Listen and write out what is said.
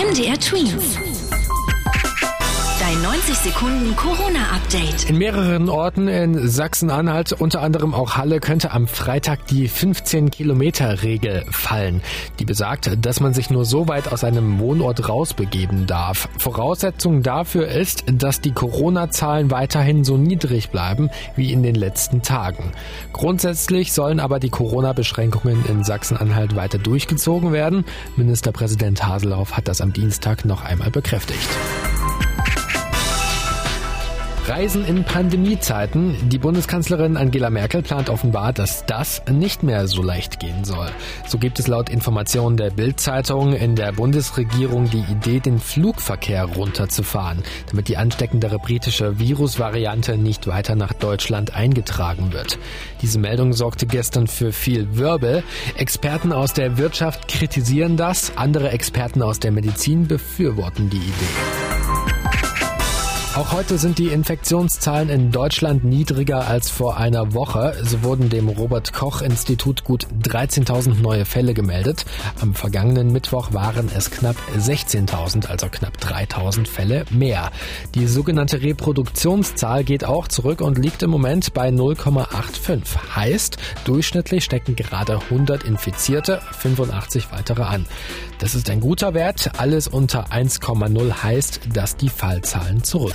MDR Twins. Dein 90 Sekunden Corona-Update. In mehreren Orten in Sachsen-Anhalt, unter anderem auch Halle, könnte am Freitag die 15-Kilometer-Regel fallen. Die besagt, dass man sich nur so weit aus einem Wohnort rausbegeben darf. Voraussetzung dafür ist, dass die Corona-Zahlen weiterhin so niedrig bleiben wie in den letzten Tagen. Grundsätzlich sollen aber die Corona-Beschränkungen in Sachsen-Anhalt weiter durchgezogen werden. Ministerpräsident Haseloff hat das am Dienstag noch einmal bekräftigt. Reisen in Pandemiezeiten. Die Bundeskanzlerin Angela Merkel plant offenbar, dass das nicht mehr so leicht gehen soll. So gibt es laut Informationen der Bild-Zeitung in der Bundesregierung die Idee, den Flugverkehr runterzufahren, damit die ansteckendere britische Virusvariante nicht weiter nach Deutschland eingetragen wird. Diese Meldung sorgte gestern für viel Wirbel. Experten aus der Wirtschaft kritisieren das, andere Experten aus der Medizin befürworten die Idee. Auch heute sind die Infektionszahlen in Deutschland niedriger als vor einer Woche. So wurden dem Robert Koch Institut gut 13.000 neue Fälle gemeldet. Am vergangenen Mittwoch waren es knapp 16.000, also knapp 3.000 Fälle mehr. Die sogenannte Reproduktionszahl geht auch zurück und liegt im Moment bei 0,85. Heißt, durchschnittlich stecken gerade 100 Infizierte, 85 weitere an. Das ist ein guter Wert. Alles unter 1,0 heißt, dass die Fallzahlen zurück.